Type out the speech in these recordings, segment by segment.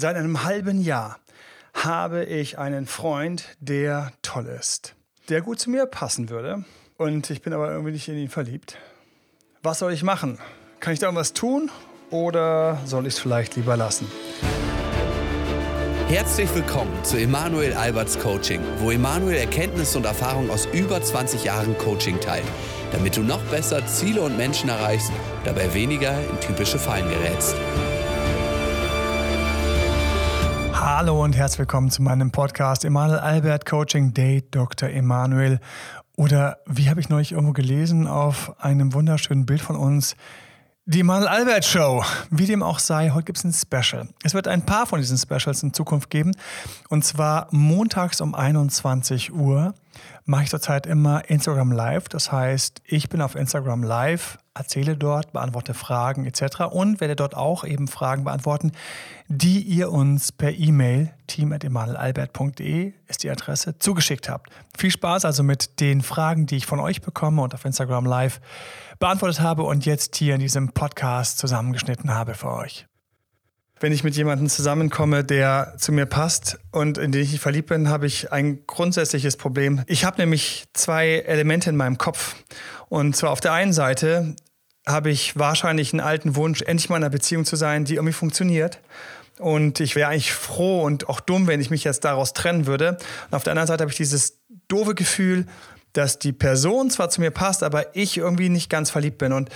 Seit einem halben Jahr habe ich einen Freund, der toll ist, der gut zu mir passen würde. Und ich bin aber irgendwie nicht in ihn verliebt. Was soll ich machen? Kann ich da irgendwas tun oder soll ich es vielleicht lieber lassen? Herzlich willkommen zu Emanuel Alberts Coaching, wo Emanuel Erkenntnisse und Erfahrung aus über 20 Jahren Coaching teilt, damit du noch besser Ziele und Menschen erreichst, dabei weniger in typische Fallen gerätst. Hallo und herzlich willkommen zu meinem Podcast Emanuel Albert Coaching Date Dr. Emanuel. Oder wie habe ich neulich irgendwo gelesen auf einem wunderschönen Bild von uns, die Emanuel Albert Show. Wie dem auch sei, heute gibt es ein Special. Es wird ein paar von diesen Specials in Zukunft geben. Und zwar montags um 21 Uhr mache ich zurzeit immer Instagram Live. Das heißt, ich bin auf Instagram Live, erzähle dort, beantworte Fragen etc. und werde dort auch eben Fragen beantworten, die ihr uns per E-Mail team.emanuelalbert.de ist die Adresse zugeschickt habt. Viel Spaß also mit den Fragen, die ich von euch bekomme und auf Instagram Live beantwortet habe und jetzt hier in diesem Podcast zusammengeschnitten habe für euch wenn ich mit jemandem zusammenkomme, der zu mir passt und in den ich verliebt bin, habe ich ein grundsätzliches Problem. Ich habe nämlich zwei Elemente in meinem Kopf. Und zwar auf der einen Seite habe ich wahrscheinlich einen alten Wunsch, endlich mal in einer Beziehung zu sein, die irgendwie funktioniert. Und ich wäre eigentlich froh und auch dumm, wenn ich mich jetzt daraus trennen würde. Und auf der anderen Seite habe ich dieses doofe Gefühl, dass die Person zwar zu mir passt, aber ich irgendwie nicht ganz verliebt bin. Und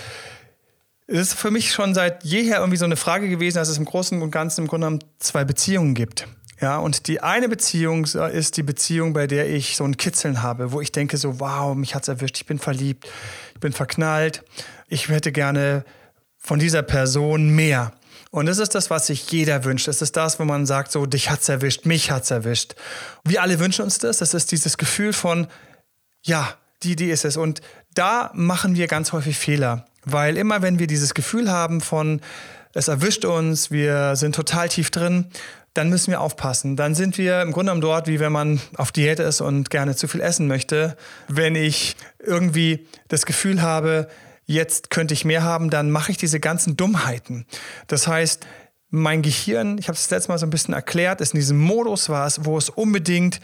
es ist für mich schon seit jeher irgendwie so eine Frage gewesen, dass es im Großen und Ganzen im Grunde genommen zwei Beziehungen gibt. Ja, und die eine Beziehung ist die Beziehung, bei der ich so ein Kitzeln habe, wo ich denke so, wow, mich hat's erwischt, ich bin verliebt, ich bin verknallt, ich hätte gerne von dieser Person mehr. Und das ist das, was sich jeder wünscht. Das ist das, wo man sagt, so, dich hat's erwischt, mich hat's erwischt. Wir alle wünschen uns das. Das ist dieses Gefühl von, ja, die, die ist es. Und da machen wir ganz häufig Fehler. Weil immer wenn wir dieses Gefühl haben von, es erwischt uns, wir sind total tief drin, dann müssen wir aufpassen. Dann sind wir im Grunde genommen dort, wie wenn man auf Diät ist und gerne zu viel essen möchte. Wenn ich irgendwie das Gefühl habe, jetzt könnte ich mehr haben, dann mache ich diese ganzen Dummheiten. Das heißt, mein Gehirn, ich habe es das letzte Mal so ein bisschen erklärt, ist in diesem Modus war es, wo es unbedingt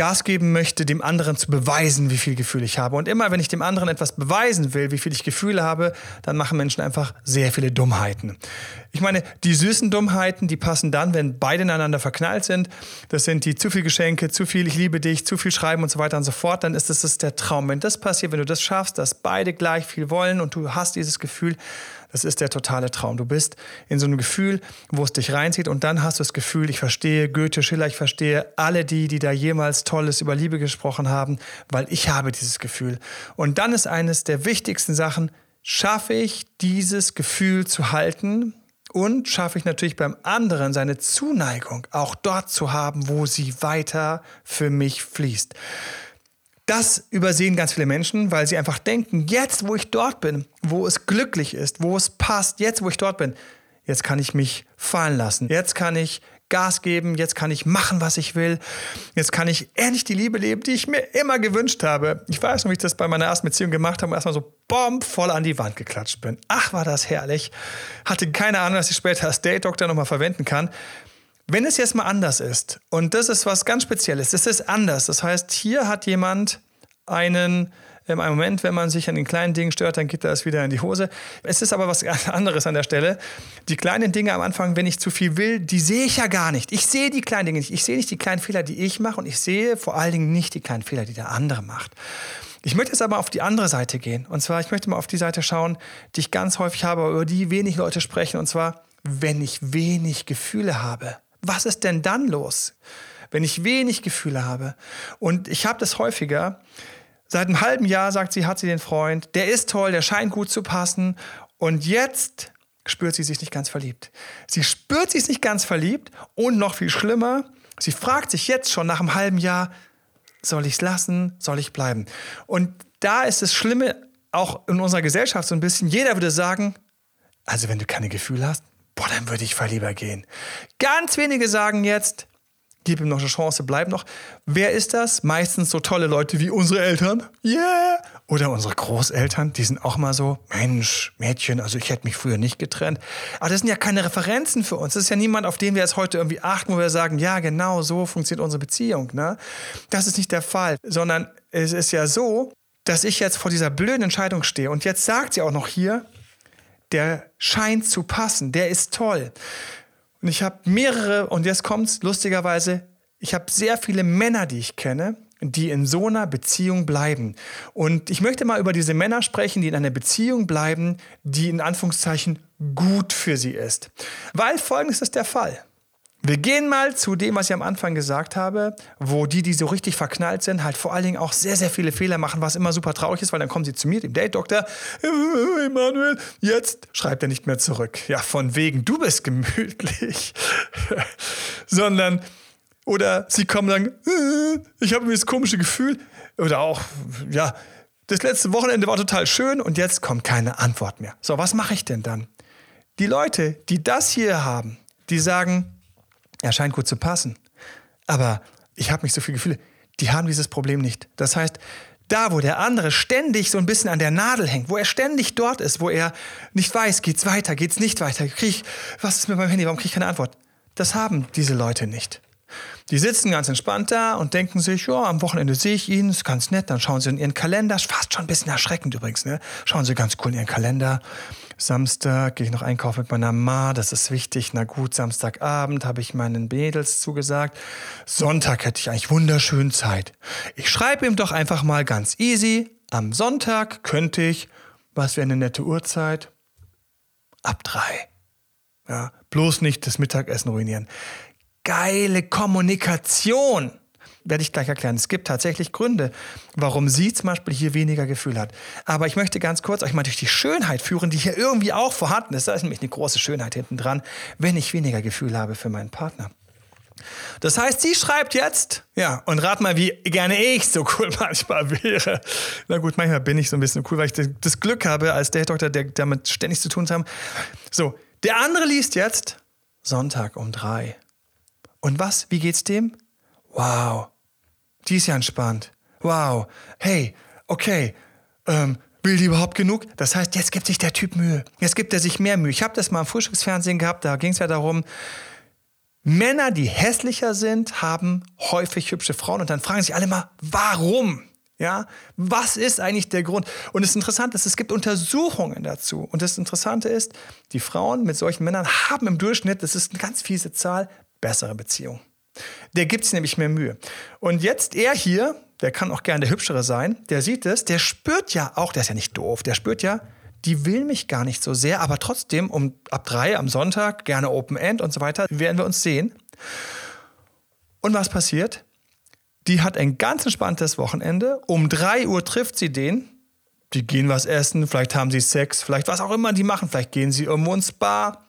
Gas geben möchte, dem anderen zu beweisen, wie viel Gefühl ich habe. Und immer, wenn ich dem anderen etwas beweisen will, wie viel ich Gefühle habe, dann machen Menschen einfach sehr viele Dummheiten. Ich meine, die süßen Dummheiten, die passen dann, wenn beide ineinander verknallt sind. Das sind die zu viel Geschenke, zu viel Ich liebe dich, zu viel Schreiben und so weiter und so fort. Dann ist das, das der Traum. Wenn das passiert, wenn du das schaffst, dass beide gleich viel wollen und du hast dieses Gefühl, das ist der totale Traum. Du bist in so einem Gefühl, wo es dich reinzieht und dann hast du das Gefühl, ich verstehe Goethe, Schiller, ich verstehe alle die, die da jemals Tolles über Liebe gesprochen haben, weil ich habe dieses Gefühl. Und dann ist eines der wichtigsten Sachen, schaffe ich dieses Gefühl zu halten und schaffe ich natürlich beim anderen seine Zuneigung auch dort zu haben, wo sie weiter für mich fließt. Das übersehen ganz viele Menschen, weil sie einfach denken, jetzt wo ich dort bin, wo es glücklich ist, wo es passt, jetzt wo ich dort bin, jetzt kann ich mich fallen lassen. Jetzt kann ich Gas geben, jetzt kann ich machen, was ich will. Jetzt kann ich endlich die Liebe leben, die ich mir immer gewünscht habe. Ich weiß noch, wie ich das bei meiner ersten Beziehung gemacht habe und erstmal so bomb voll an die Wand geklatscht bin. Ach, war das herrlich. Hatte keine Ahnung, dass ich später als Date-Doktor nochmal verwenden kann. Wenn es jetzt mal anders ist, und das ist was ganz Spezielles, es ist anders. Das heißt, hier hat jemand einen ähm, einen Moment, wenn man sich an den kleinen Dingen stört, dann geht das wieder in die Hose. Es ist aber was anderes an der Stelle. Die kleinen Dinge am Anfang, wenn ich zu viel will, die sehe ich ja gar nicht. Ich sehe die kleinen Dinge nicht. Ich sehe nicht die kleinen Fehler, die ich mache und ich sehe vor allen Dingen nicht die kleinen Fehler, die der andere macht. Ich möchte jetzt aber auf die andere Seite gehen. Und zwar, ich möchte mal auf die Seite schauen, die ich ganz häufig habe, über die wenig Leute sprechen. Und zwar, wenn ich wenig Gefühle habe was ist denn dann los, wenn ich wenig Gefühle habe? Und ich habe das häufiger. Seit einem halben Jahr, sagt sie, hat sie den Freund, der ist toll, der scheint gut zu passen. Und jetzt spürt sie sich nicht ganz verliebt. Sie spürt sich nicht ganz verliebt und noch viel schlimmer, sie fragt sich jetzt schon nach einem halben Jahr, soll ich es lassen, soll ich bleiben? Und da ist das Schlimme auch in unserer Gesellschaft so ein bisschen, jeder würde sagen, also wenn du keine Gefühle hast, boah, dann würde ich lieber gehen. Ganz wenige sagen jetzt, gib ihm noch eine Chance, bleib noch. Wer ist das? Meistens so tolle Leute wie unsere Eltern. Yeah! Oder unsere Großeltern, die sind auch mal so, Mensch, Mädchen, also ich hätte mich früher nicht getrennt. Aber das sind ja keine Referenzen für uns. Das ist ja niemand, auf den wir jetzt heute irgendwie achten, wo wir sagen, ja, genau so funktioniert unsere Beziehung. Ne? Das ist nicht der Fall, sondern es ist ja so, dass ich jetzt vor dieser blöden Entscheidung stehe. Und jetzt sagt sie auch noch hier, der scheint zu passen, der ist toll. Und ich habe mehrere, und jetzt kommt's lustigerweise, ich habe sehr viele Männer, die ich kenne, die in so einer Beziehung bleiben. Und ich möchte mal über diese Männer sprechen, die in einer Beziehung bleiben, die in Anführungszeichen gut für sie ist. Weil folgendes ist der Fall. Wir gehen mal zu dem, was ich am Anfang gesagt habe, wo die, die so richtig verknallt sind, halt vor allen Dingen auch sehr, sehr viele Fehler machen, was immer super traurig ist, weil dann kommen sie zu mir, dem Date-Doktor, Emanuel, jetzt schreibt er nicht mehr zurück. Ja, von wegen, du bist gemütlich. Sondern, oder sie kommen dann, äh, ich habe mir das komische Gefühl, oder auch, ja, das letzte Wochenende war total schön und jetzt kommt keine Antwort mehr. So, was mache ich denn dann? Die Leute, die das hier haben, die sagen, er scheint gut zu passen. Aber ich habe nicht so viele Gefühle. Die haben dieses Problem nicht. Das heißt, da, wo der andere ständig so ein bisschen an der Nadel hängt, wo er ständig dort ist, wo er nicht weiß, geht's weiter, geht's nicht weiter, krieg ich, was ist mit meinem Handy, warum kriege ich keine Antwort? Das haben diese Leute nicht. Die sitzen ganz entspannt da und denken sich, ja, am Wochenende sehe ich ihn, ist ganz nett. Dann schauen sie in ihren Kalender, fast schon ein bisschen erschreckend übrigens, ne? Schauen sie ganz cool in ihren Kalender. Samstag gehe ich noch einkaufen mit meiner Ma, das ist wichtig. Na gut, Samstagabend habe ich meinen Mädels zugesagt. Sonntag hätte ich eigentlich wunderschön Zeit. Ich schreibe ihm doch einfach mal ganz easy. Am Sonntag könnte ich, was wäre eine nette Uhrzeit? Ab drei. Ja, bloß nicht das Mittagessen ruinieren geile Kommunikation. Werde ich gleich erklären. Es gibt tatsächlich Gründe, warum sie zum Beispiel hier weniger Gefühl hat. Aber ich möchte ganz kurz euch mal durch die Schönheit führen, die hier irgendwie auch vorhanden ist. Da ist nämlich eine große Schönheit hinten dran, wenn ich weniger Gefühl habe für meinen Partner. Das heißt, sie schreibt jetzt, ja, und rat mal, wie gerne ich so cool manchmal wäre. Na gut, manchmal bin ich so ein bisschen cool, weil ich das Glück habe, als der Doktor, der damit ständig zu tun haben. So, der andere liest jetzt Sonntag um drei. Und was? Wie geht's dem? Wow. Die ist ja entspannt. Wow. Hey, okay. Ähm, will die überhaupt genug? Das heißt, jetzt gibt sich der Typ Mühe. Jetzt gibt er sich mehr Mühe. Ich habe das mal im Frühstücksfernsehen gehabt, da ging es ja darum, Männer, die hässlicher sind, haben häufig hübsche Frauen und dann fragen sich alle mal, warum? Ja, was ist eigentlich der Grund? Und das Interessante ist, es gibt Untersuchungen dazu. Und das Interessante ist, die Frauen mit solchen Männern haben im Durchschnitt, das ist eine ganz fiese Zahl, bessere Beziehung. Der gibt sich nämlich mehr Mühe. Und jetzt er hier, der kann auch gerne der Hübschere sein, der sieht es, der spürt ja auch, der ist ja nicht doof, der spürt ja, die will mich gar nicht so sehr, aber trotzdem um ab drei am Sonntag, gerne Open End und so weiter, werden wir uns sehen. Und was passiert? Die hat ein ganz entspanntes Wochenende. Um drei Uhr trifft sie den. Die gehen was essen, vielleicht haben sie Sex, vielleicht was auch immer die machen, vielleicht gehen sie irgendwo ins Spa.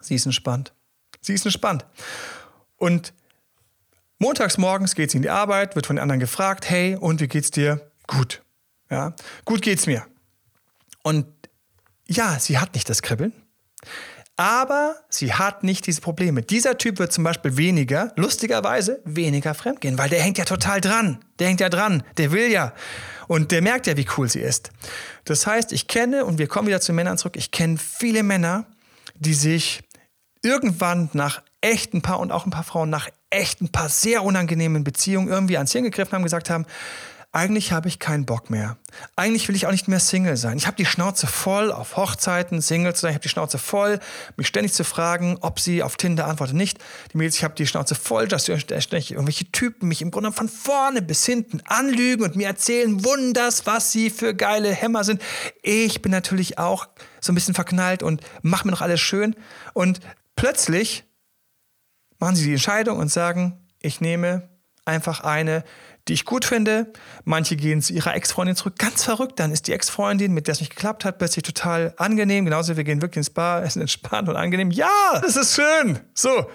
Sie ist entspannt. Sie ist entspannt. Und montags morgens geht sie in die Arbeit, wird von den anderen gefragt, hey, und wie geht's dir? Gut. Ja, gut geht's mir. Und ja, sie hat nicht das Kribbeln, aber sie hat nicht diese Probleme. Dieser Typ wird zum Beispiel weniger, lustigerweise, weniger fremdgehen, weil der hängt ja total dran. Der hängt ja dran, der will ja. Und der merkt ja, wie cool sie ist. Das heißt, ich kenne, und wir kommen wieder zu Männern zurück, ich kenne viele Männer, die sich irgendwann nach echt ein paar und auch ein paar Frauen nach echt ein paar sehr unangenehmen Beziehungen irgendwie ans Hirn gegriffen haben, gesagt haben, eigentlich habe ich keinen Bock mehr. Eigentlich will ich auch nicht mehr Single sein. Ich habe die Schnauze voll, auf Hochzeiten Single zu sein. Ich habe die Schnauze voll, mich ständig zu fragen, ob sie auf Tinder antwortet nicht. Die Mädels, ich habe die Schnauze voll, dass ständig irgendwelche Typen mich im Grunde von vorne bis hinten anlügen und mir erzählen wunders, was sie für geile Hämmer sind. Ich bin natürlich auch so ein bisschen verknallt und mache mir noch alles schön. Und plötzlich machen sie die Entscheidung und sagen, ich nehme einfach eine, die ich gut finde. Manche gehen zu ihrer Ex-Freundin zurück. Ganz verrückt. Dann ist die Ex-Freundin, mit der es nicht geklappt hat, plötzlich total angenehm. Genauso, wir gehen wirklich ins Bar, essen entspannt und angenehm. Ja, das ist schön. So.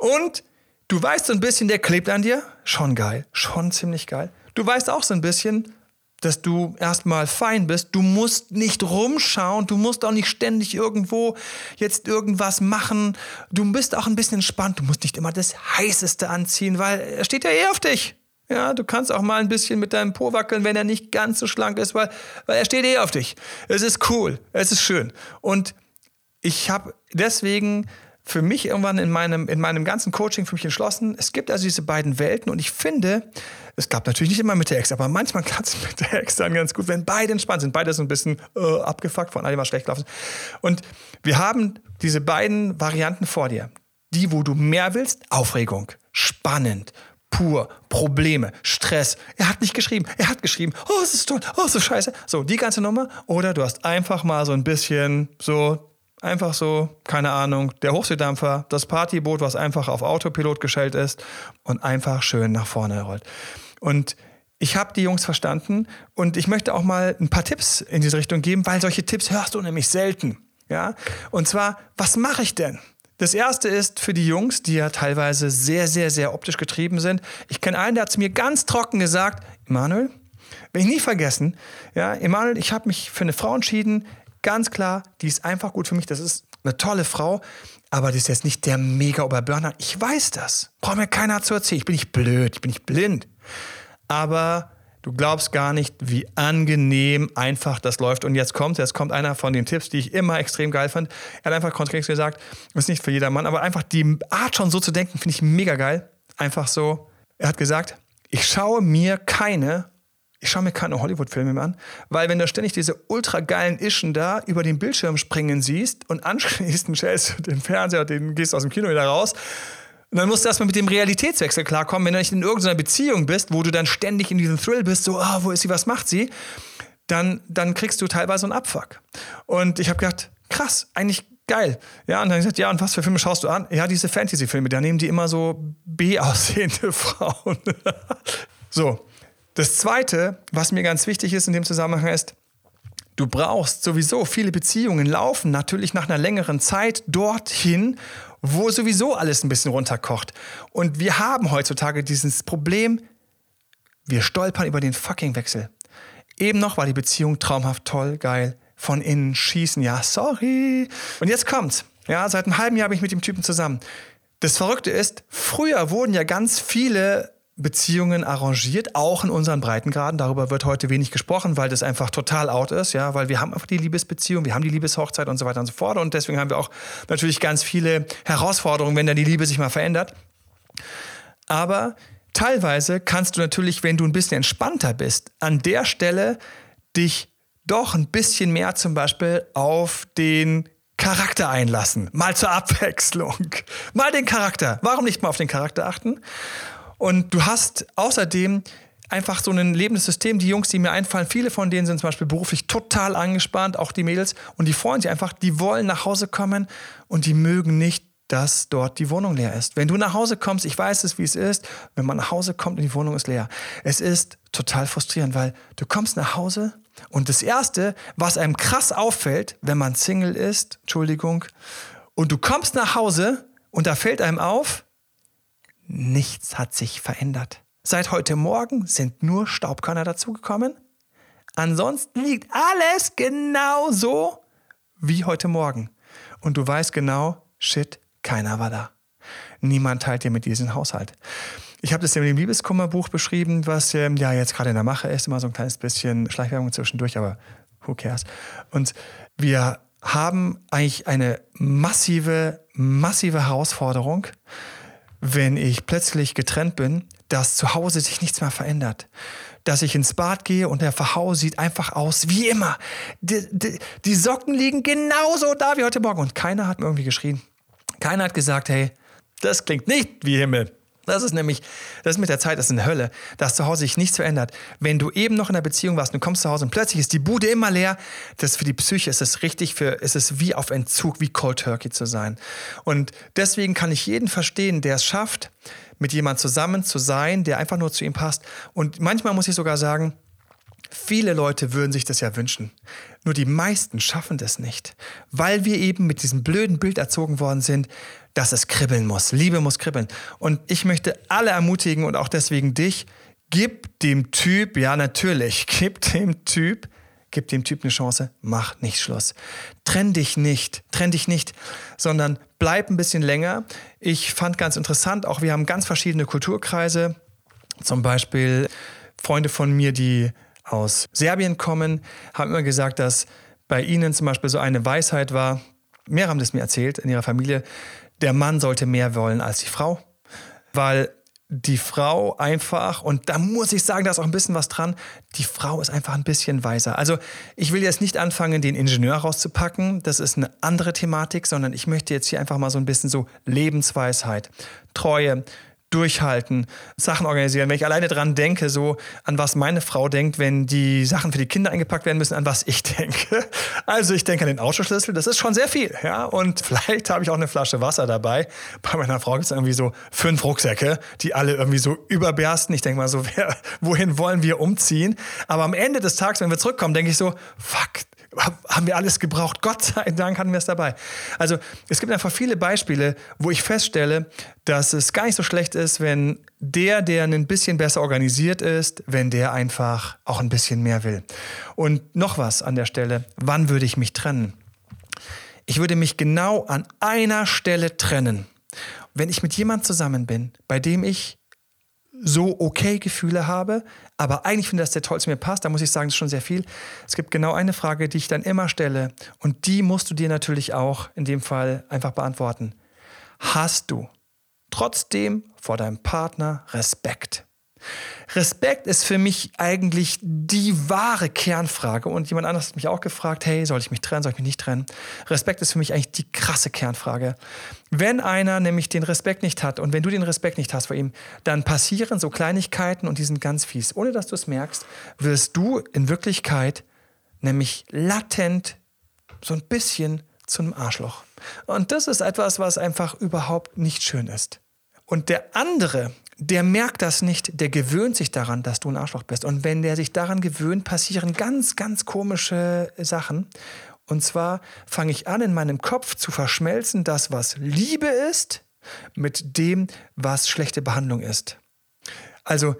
Und du weißt so ein bisschen, der klebt an dir. Schon geil. Schon ziemlich geil. Du weißt auch so ein bisschen, dass du erstmal fein bist. Du musst nicht rumschauen, du musst auch nicht ständig irgendwo jetzt irgendwas machen. Du bist auch ein bisschen entspannt. Du musst nicht immer das Heißeste anziehen, weil er steht ja eh auf dich. Ja, du kannst auch mal ein bisschen mit deinem Po wackeln, wenn er nicht ganz so schlank ist, weil, weil er steht eh auf dich. Es ist cool, es ist schön. Und ich habe deswegen für mich irgendwann in meinem, in meinem ganzen Coaching für mich entschlossen, es gibt also diese beiden Welten und ich finde, es gab natürlich nicht immer mit der Ex, aber manchmal kann es mit der Ex dann ganz gut, wenn beide entspannt sind, beide so ein bisschen äh, abgefuckt von all dem, was schlecht gelaufen ist. Und wir haben diese beiden Varianten vor dir. Die, wo du mehr willst, Aufregung, spannend, pur, Probleme, Stress. Er hat nicht geschrieben, er hat geschrieben, oh, es ist toll, oh, so scheiße. So, die ganze Nummer. Oder du hast einfach mal so ein bisschen so Einfach so, keine Ahnung, der Hochseedampfer, das Partyboot, was einfach auf Autopilot gestellt ist und einfach schön nach vorne rollt. Und ich habe die Jungs verstanden und ich möchte auch mal ein paar Tipps in diese Richtung geben, weil solche Tipps hörst du nämlich selten. Ja? Und zwar, was mache ich denn? Das erste ist für die Jungs, die ja teilweise sehr, sehr, sehr optisch getrieben sind. Ich kenne einen, der hat zu mir ganz trocken gesagt, Emanuel, will ich nie vergessen, ja, Emanuel, ich habe mich für eine Frau entschieden, Ganz klar, die ist einfach gut für mich. Das ist eine tolle Frau, aber die ist jetzt nicht der mega Oberburner. Ich weiß das. Braucht mir keiner zu erzählen. Ich bin nicht blöd, ich bin nicht blind. Aber du glaubst gar nicht, wie angenehm einfach das läuft. Und jetzt kommt, jetzt kommt einer von den Tipps, die ich immer extrem geil fand. Er hat einfach konkret gesagt, ist nicht für jedermann, aber einfach die Art schon so zu denken, finde ich mega geil. Einfach so. Er hat gesagt, ich schaue mir keine ich schaue mir keine Hollywood-Filme mehr an, weil wenn du ständig diese ultra geilen Ischen da über den Bildschirm springen siehst und anschließend stellst du den Fernseher, den gehst aus dem Kino wieder raus, und dann musst du erstmal mit dem Realitätswechsel klarkommen, wenn du nicht in irgendeiner Beziehung bist, wo du dann ständig in diesem Thrill bist, so, ah, wo ist sie, was macht sie, dann, dann kriegst du teilweise einen Abfuck. Und ich habe gedacht, krass, eigentlich geil. Ja, und dann gesagt, ja, und was für Filme schaust du an? Ja, diese Fantasy-Filme, da nehmen die immer so B-aussehende Frauen. so, das Zweite, was mir ganz wichtig ist in dem Zusammenhang, ist, du brauchst sowieso, viele Beziehungen laufen natürlich nach einer längeren Zeit dorthin, wo sowieso alles ein bisschen runterkocht. Und wir haben heutzutage dieses Problem, wir stolpern über den fucking Wechsel. Eben noch war die Beziehung traumhaft toll, geil, von innen schießen, ja, sorry. Und jetzt kommt's. Ja, seit einem halben Jahr bin ich mit dem Typen zusammen. Das Verrückte ist, früher wurden ja ganz viele Beziehungen arrangiert, auch in unseren Breitengraden. Darüber wird heute wenig gesprochen, weil das einfach total out ist, ja, weil wir haben einfach die Liebesbeziehung, wir haben die Liebeshochzeit und so weiter und so fort. Und deswegen haben wir auch natürlich ganz viele Herausforderungen, wenn dann die Liebe sich mal verändert. Aber teilweise kannst du natürlich, wenn du ein bisschen entspannter bist, an der Stelle dich doch ein bisschen mehr zum Beispiel auf den Charakter einlassen. Mal zur Abwechslung. Mal den Charakter. Warum nicht mal auf den Charakter achten? Und du hast außerdem einfach so ein lebendes System. Die Jungs, die mir einfallen, viele von denen sind zum Beispiel beruflich total angespannt, auch die Mädels. Und die freuen sich einfach, die wollen nach Hause kommen und die mögen nicht, dass dort die Wohnung leer ist. Wenn du nach Hause kommst, ich weiß es, wie es ist, wenn man nach Hause kommt und die Wohnung ist leer. Es ist total frustrierend, weil du kommst nach Hause und das Erste, was einem krass auffällt, wenn man Single ist, Entschuldigung, und du kommst nach Hause und da fällt einem auf, Nichts hat sich verändert. Seit heute Morgen sind nur Staubkörner dazugekommen. Ansonsten liegt alles genau so wie heute Morgen. Und du weißt genau, shit, keiner war da. Niemand teilt dir mit diesem Haushalt. Ich habe das in dem Liebeskummerbuch beschrieben, was ähm, ja jetzt gerade in der Mache ist, immer so ein kleines bisschen Schleichwerbung zwischendurch, aber who cares? Und wir haben eigentlich eine massive, massive Herausforderung wenn ich plötzlich getrennt bin, dass zu Hause sich nichts mehr verändert. Dass ich ins Bad gehe und der Verhau sieht einfach aus wie immer. Die, die, die Socken liegen genauso da wie heute Morgen. Und keiner hat mir irgendwie geschrien. Keiner hat gesagt, hey, das klingt nicht wie Himmel. Das ist nämlich, das ist mit der Zeit, das ist eine Hölle, dass zu Hause sich nichts verändert. Wenn du eben noch in der Beziehung warst und du kommst zu Hause und plötzlich ist die Bude immer leer, das für die Psyche ist es richtig für, ist es wie auf Entzug, wie Cold Turkey zu sein. Und deswegen kann ich jeden verstehen, der es schafft, mit jemand zusammen zu sein, der einfach nur zu ihm passt. Und manchmal muss ich sogar sagen, Viele Leute würden sich das ja wünschen. Nur die meisten schaffen das nicht, weil wir eben mit diesem blöden Bild erzogen worden sind, dass es kribbeln muss. Liebe muss kribbeln. Und ich möchte alle ermutigen und auch deswegen dich, gib dem Typ, ja natürlich, gib dem Typ, gib dem Typ eine Chance, mach nicht Schluss. Trenn dich nicht, trenn dich nicht, sondern bleib ein bisschen länger. Ich fand ganz interessant, auch wir haben ganz verschiedene Kulturkreise, zum Beispiel Freunde von mir, die aus Serbien kommen, haben immer gesagt, dass bei ihnen zum Beispiel so eine Weisheit war, mehr haben das mir erzählt in ihrer Familie, der Mann sollte mehr wollen als die Frau, weil die Frau einfach, und da muss ich sagen, da ist auch ein bisschen was dran, die Frau ist einfach ein bisschen weiser. Also ich will jetzt nicht anfangen, den Ingenieur rauszupacken, das ist eine andere Thematik, sondern ich möchte jetzt hier einfach mal so ein bisschen so Lebensweisheit, Treue, durchhalten, Sachen organisieren. Wenn ich alleine dran denke, so an was meine Frau denkt, wenn die Sachen für die Kinder eingepackt werden müssen, an was ich denke. Also ich denke an den Autoschlüssel, das ist schon sehr viel, ja. Und vielleicht habe ich auch eine Flasche Wasser dabei. Bei meiner Frau gibt es irgendwie so fünf Rucksäcke, die alle irgendwie so überbersten. Ich denke mal so, wer, wohin wollen wir umziehen? Aber am Ende des Tages, wenn wir zurückkommen, denke ich so, fuck, haben wir alles gebraucht. Gott sei Dank hatten wir es dabei. Also es gibt einfach viele Beispiele, wo ich feststelle, dass es gar nicht so schlecht ist, wenn der, der ein bisschen besser organisiert ist, wenn der einfach auch ein bisschen mehr will. Und noch was an der Stelle, wann würde ich mich trennen? Ich würde mich genau an einer Stelle trennen. Wenn ich mit jemand zusammen bin, bei dem ich so okay Gefühle habe, aber eigentlich finde dass der toll zu mir passt, da muss ich sagen, das ist schon sehr viel. Es gibt genau eine Frage, die ich dann immer stelle und die musst du dir natürlich auch in dem Fall einfach beantworten. Hast du trotzdem vor deinem Partner Respekt? Respekt ist für mich eigentlich die wahre Kernfrage. Und jemand anderes hat mich auch gefragt, hey, soll ich mich trennen, soll ich mich nicht trennen? Respekt ist für mich eigentlich die krasse Kernfrage. Wenn einer nämlich den Respekt nicht hat und wenn du den Respekt nicht hast vor ihm, dann passieren so Kleinigkeiten und die sind ganz fies. Ohne dass du es merkst, wirst du in Wirklichkeit nämlich latent so ein bisschen zu einem Arschloch. Und das ist etwas, was einfach überhaupt nicht schön ist. Und der andere, der merkt das nicht, der gewöhnt sich daran, dass du ein Arschloch bist. Und wenn der sich daran gewöhnt, passieren ganz, ganz komische Sachen. Und zwar fange ich an, in meinem Kopf zu verschmelzen, das, was Liebe ist, mit dem, was schlechte Behandlung ist. Also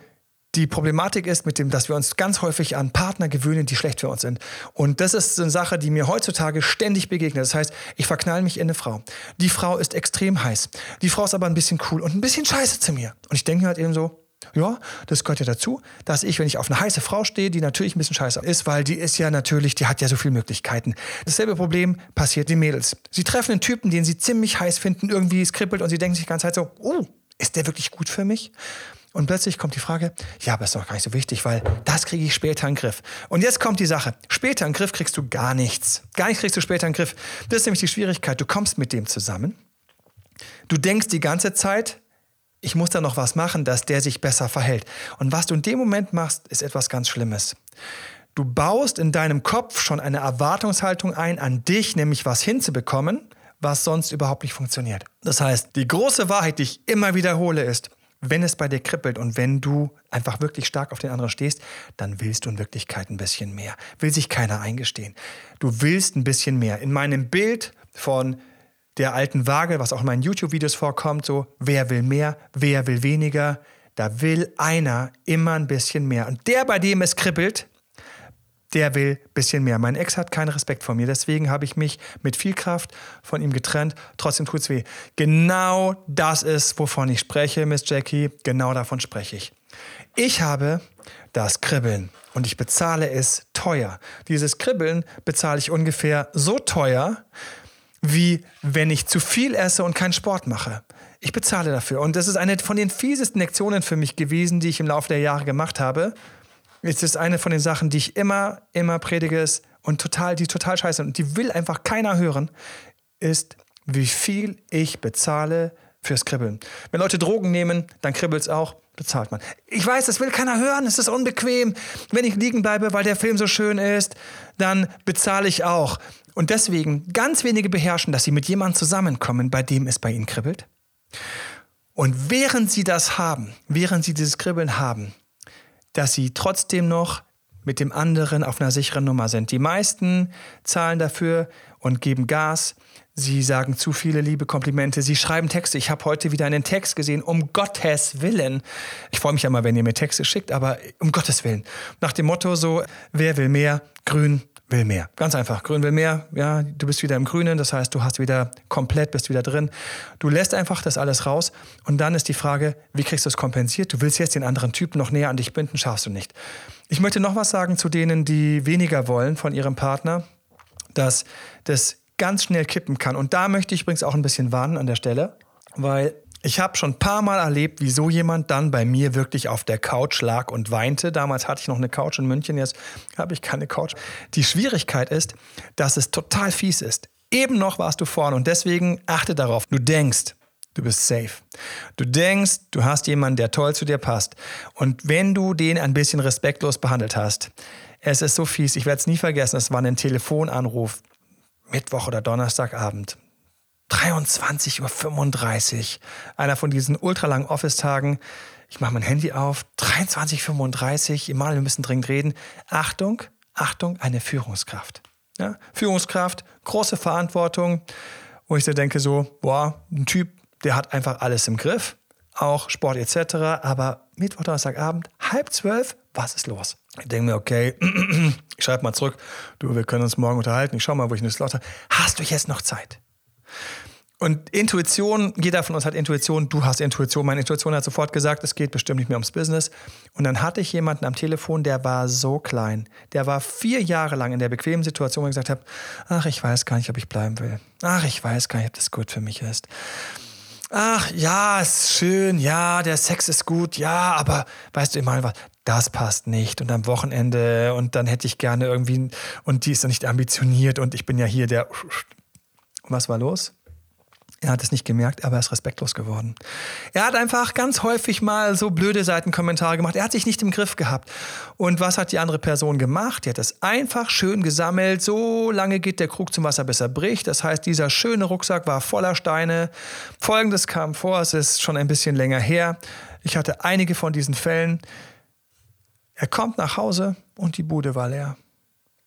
die Problematik ist mit dem, dass wir uns ganz häufig an Partner gewöhnen, die schlecht für uns sind. Und das ist eine Sache, die mir heutzutage ständig begegnet. Das heißt, ich verknall mich in eine Frau. Die Frau ist extrem heiß. Die Frau ist aber ein bisschen cool und ein bisschen scheiße zu mir. Und ich denke halt eben so, ja, das gehört ja dazu, dass ich, wenn ich auf eine heiße Frau stehe, die natürlich ein bisschen scheiße ist, weil die ist ja natürlich, die hat ja so viele Möglichkeiten. Dasselbe Problem passiert den Mädels. Sie treffen einen Typen, den sie ziemlich heiß finden, irgendwie es kribbelt und sie denken sich die ganze Zeit so, oh, ist der wirklich gut für mich? Und plötzlich kommt die Frage, ja, aber ist doch gar nicht so wichtig, weil das kriege ich später in den Griff. Und jetzt kommt die Sache, später in den Griff kriegst du gar nichts. Gar nichts kriegst du später in den Griff. Das ist nämlich die Schwierigkeit, du kommst mit dem zusammen. Du denkst die ganze Zeit, ich muss da noch was machen, dass der sich besser verhält. Und was du in dem Moment machst, ist etwas ganz Schlimmes. Du baust in deinem Kopf schon eine Erwartungshaltung ein an dich, nämlich was hinzubekommen, was sonst überhaupt nicht funktioniert. Das heißt, die große Wahrheit, die ich immer wiederhole, ist, wenn es bei dir kribbelt und wenn du einfach wirklich stark auf den anderen stehst, dann willst du in Wirklichkeit ein bisschen mehr. Will sich keiner eingestehen. Du willst ein bisschen mehr. In meinem Bild von der alten Waage, was auch in meinen YouTube-Videos vorkommt, so wer will mehr, wer will weniger, da will einer immer ein bisschen mehr. Und der, bei dem es kribbelt, der will ein bisschen mehr. Mein Ex hat keinen Respekt vor mir, deswegen habe ich mich mit viel Kraft von ihm getrennt. Trotzdem tut es weh. Genau das ist, wovon ich spreche, Miss Jackie. Genau davon spreche ich. Ich habe das Kribbeln und ich bezahle es teuer. Dieses Kribbeln bezahle ich ungefähr so teuer, wie wenn ich zu viel esse und keinen Sport mache. Ich bezahle dafür. Und das ist eine von den fiesesten Lektionen für mich gewesen, die ich im Laufe der Jahre gemacht habe. Es ist eine von den Sachen, die ich immer, immer predige und total, die total scheiße und die will einfach keiner hören, ist, wie viel ich bezahle fürs Kribbeln. Wenn Leute Drogen nehmen, dann kribbelt es auch, bezahlt man. Ich weiß, das will keiner hören, es ist unbequem. Wenn ich liegen bleibe, weil der Film so schön ist, dann bezahle ich auch. Und deswegen, ganz wenige beherrschen, dass sie mit jemandem zusammenkommen, bei dem es bei ihnen kribbelt. Und während sie das haben, während sie dieses Kribbeln haben, dass sie trotzdem noch mit dem anderen auf einer sicheren Nummer sind. Die meisten zahlen dafür und geben Gas, Sie sagen zu viele liebe Komplimente. Sie schreiben Texte. Ich habe heute wieder einen Text gesehen, um Gottes Willen. Ich freue mich ja mal, wenn ihr mir Texte schickt, aber um Gottes Willen. Nach dem Motto so, wer will mehr? Grün will mehr. Ganz einfach. Grün will mehr. Ja, du bist wieder im Grünen. Das heißt, du hast wieder komplett, bist wieder drin. Du lässt einfach das alles raus. Und dann ist die Frage, wie kriegst du es kompensiert? Du willst jetzt den anderen Typen noch näher an dich binden, schaffst du nicht. Ich möchte noch was sagen zu denen, die weniger wollen von ihrem Partner, dass das ganz schnell kippen kann. Und da möchte ich übrigens auch ein bisschen warnen an der Stelle, weil ich habe schon ein paar Mal erlebt, wie so jemand dann bei mir wirklich auf der Couch lag und weinte. Damals hatte ich noch eine Couch in München, jetzt habe ich keine Couch. Die Schwierigkeit ist, dass es total fies ist. Eben noch warst du vorne und deswegen achte darauf. Du denkst, du bist safe. Du denkst, du hast jemanden, der toll zu dir passt. Und wenn du den ein bisschen respektlos behandelt hast, es ist so fies, ich werde es nie vergessen, es war ein Telefonanruf Mittwoch oder Donnerstagabend. 23.35 Uhr. Einer von diesen ultralangen Office-Tagen. Ich mache mein Handy auf. 23.35 Uhr. wir müssen dringend reden. Achtung, Achtung, eine Führungskraft. Ja? Führungskraft, große Verantwortung. Wo ich so denke, so, boah, ein Typ, der hat einfach alles im Griff. Auch Sport etc. Aber Mittwoch, Donnerstagabend, halb zwölf, was ist los? Ich denke mir, okay, ich schreibe mal zurück, du, wir können uns morgen unterhalten, ich schau mal, wo ich eine Slot habe. Hast du jetzt noch Zeit? Und Intuition, jeder von uns hat Intuition, du hast Intuition. Meine Intuition hat sofort gesagt, es geht bestimmt nicht mehr ums Business. Und dann hatte ich jemanden am Telefon, der war so klein. Der war vier Jahre lang in der bequemen Situation, wo ich gesagt habe, ach, ich weiß gar nicht, ob ich bleiben will. Ach, ich weiß gar nicht, ob das gut für mich ist. Ach, ja, ist schön, ja, der Sex ist gut, ja, aber weißt du immer was, das passt nicht und am Wochenende und dann hätte ich gerne irgendwie und die ist doch nicht ambitioniert und ich bin ja hier der. Was war los? Er hat es nicht gemerkt, aber er ist respektlos geworden. Er hat einfach ganz häufig mal so blöde Seitenkommentare gemacht. Er hat sich nicht im Griff gehabt. Und was hat die andere Person gemacht? Die hat es einfach schön gesammelt. So lange geht der Krug zum Wasser, bis er bricht. Das heißt, dieser schöne Rucksack war voller Steine. Folgendes kam vor, es ist schon ein bisschen länger her. Ich hatte einige von diesen Fällen. Er kommt nach Hause und die Bude war leer.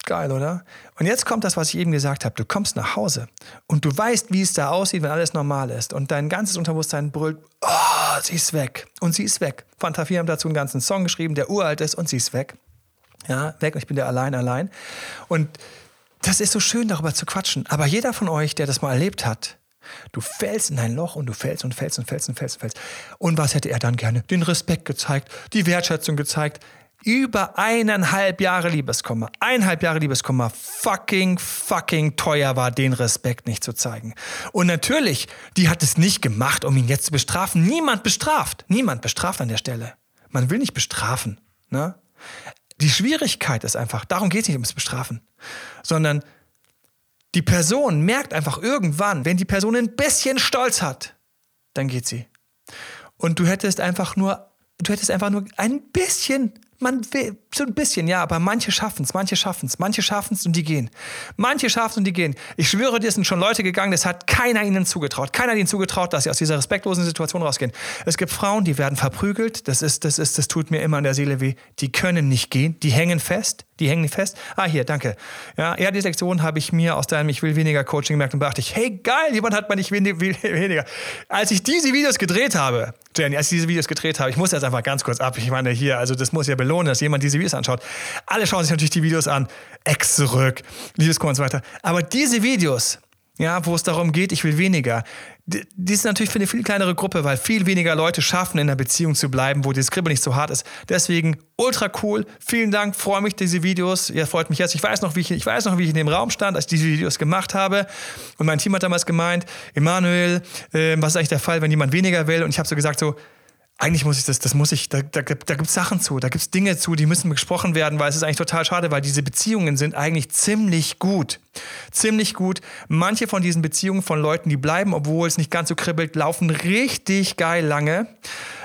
Geil, oder? Und jetzt kommt das, was ich eben gesagt habe. Du kommst nach Hause und du weißt, wie es da aussieht, wenn alles normal ist. Und dein ganzes Unterbewusstsein brüllt, oh, sie ist weg. Und sie ist weg. Fanta 4 haben dazu einen ganzen Song geschrieben, der uralt ist und sie ist weg. Ja, weg und ich bin der allein, allein. Und das ist so schön, darüber zu quatschen. Aber jeder von euch, der das mal erlebt hat, Du fällst in ein Loch und du fällst und fällst und fällst und fällst und fällst. Und was hätte er dann gerne? Den Respekt gezeigt, die Wertschätzung gezeigt, über eineinhalb Jahre Liebeskummer. Eineinhalb Jahre Liebeskummer. Fucking, fucking teuer war, den Respekt nicht zu zeigen. Und natürlich, die hat es nicht gemacht, um ihn jetzt zu bestrafen. Niemand bestraft. Niemand bestraft an der Stelle. Man will nicht bestrafen. Ne? Die Schwierigkeit ist einfach, darum geht es nicht ums Bestrafen, sondern die Person merkt einfach irgendwann, wenn die Person ein bisschen Stolz hat, dann geht sie. Und du hättest einfach nur, du hättest einfach nur ein bisschen man will, so ein bisschen, ja, aber manche schaffen es, manche schaffen es, manche schaffen es und die gehen. Manche schaffen es und die gehen. Ich schwöre dir, es sind schon Leute gegangen, das hat keiner ihnen zugetraut. Keiner hat ihnen zugetraut, dass sie aus dieser respektlosen Situation rausgehen. Es gibt Frauen, die werden verprügelt, das ist, das ist, das tut mir immer in der Seele weh. Die können nicht gehen, die hängen fest, die hängen fest. Ah, hier, danke. Ja, ja die Lektion habe ich mir aus deinem Ich will weniger Coaching gemerkt und dachte ich, hey, geil, jemand hat mal nicht weniger. Als ich diese Videos gedreht habe, Jenny, als ich diese Videos gedreht habe, ich muss jetzt einfach ganz kurz ab. Ich meine, hier, also das muss ja belohnen, dass jemand diese Videos anschaut. Alle schauen sich natürlich die Videos an, Ex zurück, Liebeskummer und so weiter. Aber diese Videos, ja, wo es darum geht, ich will weniger. Die, die ist natürlich für eine viel kleinere Gruppe, weil viel weniger Leute schaffen, in einer Beziehung zu bleiben, wo das Kribbel nicht so hart ist. Deswegen ultra cool. Vielen Dank, freue mich diese Videos. Ja, freut mich jetzt. Ich weiß noch, wie ich, ich weiß noch, wie ich in dem Raum stand, als ich diese Videos gemacht habe. Und mein Team hat damals gemeint, Emanuel, äh, was ist eigentlich der Fall, wenn jemand weniger will? Und ich habe so gesagt so, eigentlich muss ich das, das muss ich, da, da, da gibt es Sachen zu, da gibt es Dinge zu, die müssen besprochen werden, weil es ist eigentlich total schade, weil diese Beziehungen sind eigentlich ziemlich gut. Ziemlich gut. Manche von diesen Beziehungen von Leuten, die bleiben, obwohl es nicht ganz so kribbelt, laufen richtig geil lange.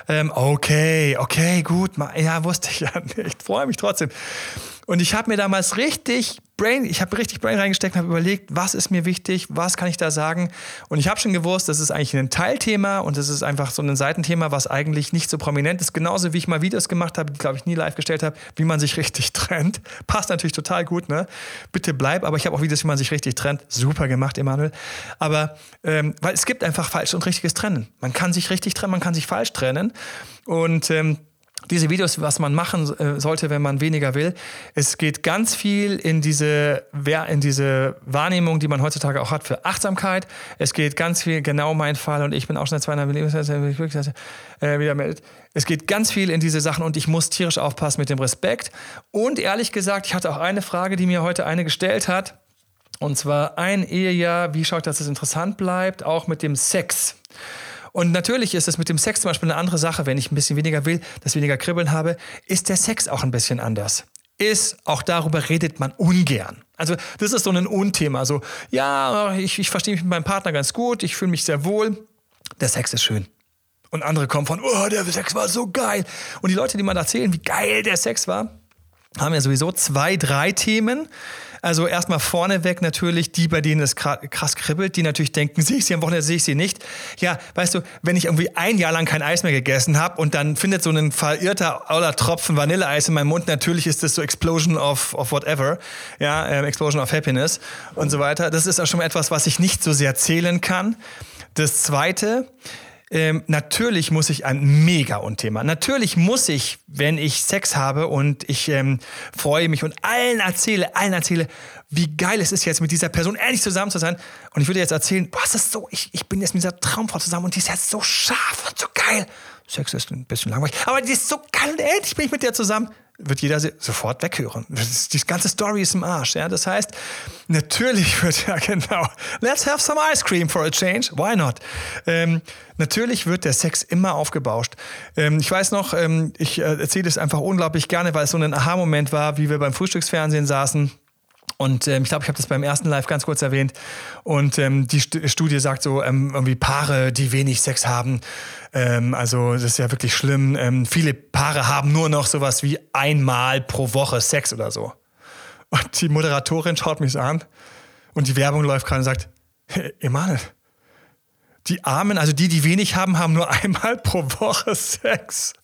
Ähm, okay, okay, gut. Ja, wusste ich ja nicht. Freue mich trotzdem. Und ich habe mir damals richtig Brain, ich habe richtig Brain reingesteckt und habe überlegt, was ist mir wichtig, was kann ich da sagen. Und ich habe schon gewusst, das ist eigentlich ein Teilthema und das ist einfach so ein Seitenthema, was eigentlich nicht so prominent ist. Genauso wie ich mal Videos gemacht habe, die, glaube ich, nie live gestellt habe, wie man sich richtig trennt. Passt natürlich total gut, ne? Bitte bleib, aber ich habe auch Videos, wie man sich richtig trennt. Super gemacht, Emanuel. Aber, ähm, weil es gibt einfach falsch und richtiges Trennen. Man kann sich richtig trennen, man kann sich falsch trennen. Und ähm, diese Videos, was man machen äh, sollte, wenn man weniger will. Es geht ganz viel in diese, in diese Wahrnehmung, die man heutzutage auch hat für Achtsamkeit. Es geht ganz viel, genau mein Fall, und ich bin auch schon seit zweieinhalb Lebensjahren äh, wieder meldet. Es geht ganz viel in diese Sachen und ich muss tierisch aufpassen mit dem Respekt. Und ehrlich gesagt, ich hatte auch eine Frage, die mir heute eine gestellt hat. Und zwar ein Ehejahr, wie schaut, dass es interessant bleibt, auch mit dem Sex. Und natürlich ist es mit dem Sex zum Beispiel eine andere Sache. Wenn ich ein bisschen weniger will, das weniger Kribbeln habe, ist der Sex auch ein bisschen anders. Ist, auch darüber redet man ungern. Also das ist so ein Unthema. So, ja, ich, ich verstehe mich mit meinem Partner ganz gut, ich fühle mich sehr wohl. Der Sex ist schön. Und andere kommen von, oh, der Sex war so geil. Und die Leute, die mal erzählen, wie geil der Sex war, haben ja sowieso zwei, drei Themen. Also erstmal vorneweg natürlich die, bei denen es krass kribbelt, die natürlich denken, sehe ich sie am Wochenende, sehe ich sie nicht. Ja, weißt du, wenn ich irgendwie ein Jahr lang kein Eis mehr gegessen habe und dann findet so ein verirrter oder Tropfen Vanilleeis in meinem Mund, natürlich ist das so Explosion of, of whatever, ja, äh, Explosion of Happiness und so weiter. Das ist auch schon etwas, was ich nicht so sehr zählen kann. Das Zweite, ähm, natürlich muss ich ein Mega-Unthema. Natürlich muss ich, wenn ich Sex habe und ich ähm, freue mich und allen erzähle, allen erzähle, wie geil es ist jetzt mit dieser Person endlich zusammen zu sein. Und ich würde jetzt erzählen, boah, ist das so, ich, ich bin jetzt mit dieser Traumfrau zusammen und die ist jetzt so scharf und so geil. Sex ist ein bisschen langweilig, aber die ist so und endlich bin ich mit dir zusammen wird jeder sofort weghören. Die ganze Story ist im Arsch. Ja? Das heißt, natürlich wird, ja genau, let's have some ice cream for a change. Why not? Ähm, natürlich wird der Sex immer aufgebauscht. Ähm, ich weiß noch, ähm, ich äh, erzähle es einfach unglaublich gerne, weil es so ein Aha-Moment war, wie wir beim Frühstücksfernsehen saßen und ähm, ich glaube, ich habe das beim ersten Live ganz kurz erwähnt. Und ähm, die St Studie sagt so, ähm, irgendwie Paare, die wenig Sex haben. Ähm, also das ist ja wirklich schlimm. Ähm, viele Paare haben nur noch sowas wie einmal pro Woche Sex oder so. Und die Moderatorin schaut mich an und die Werbung läuft gerade und sagt, Emanuel, die Armen, also die, die wenig haben, haben nur einmal pro Woche Sex.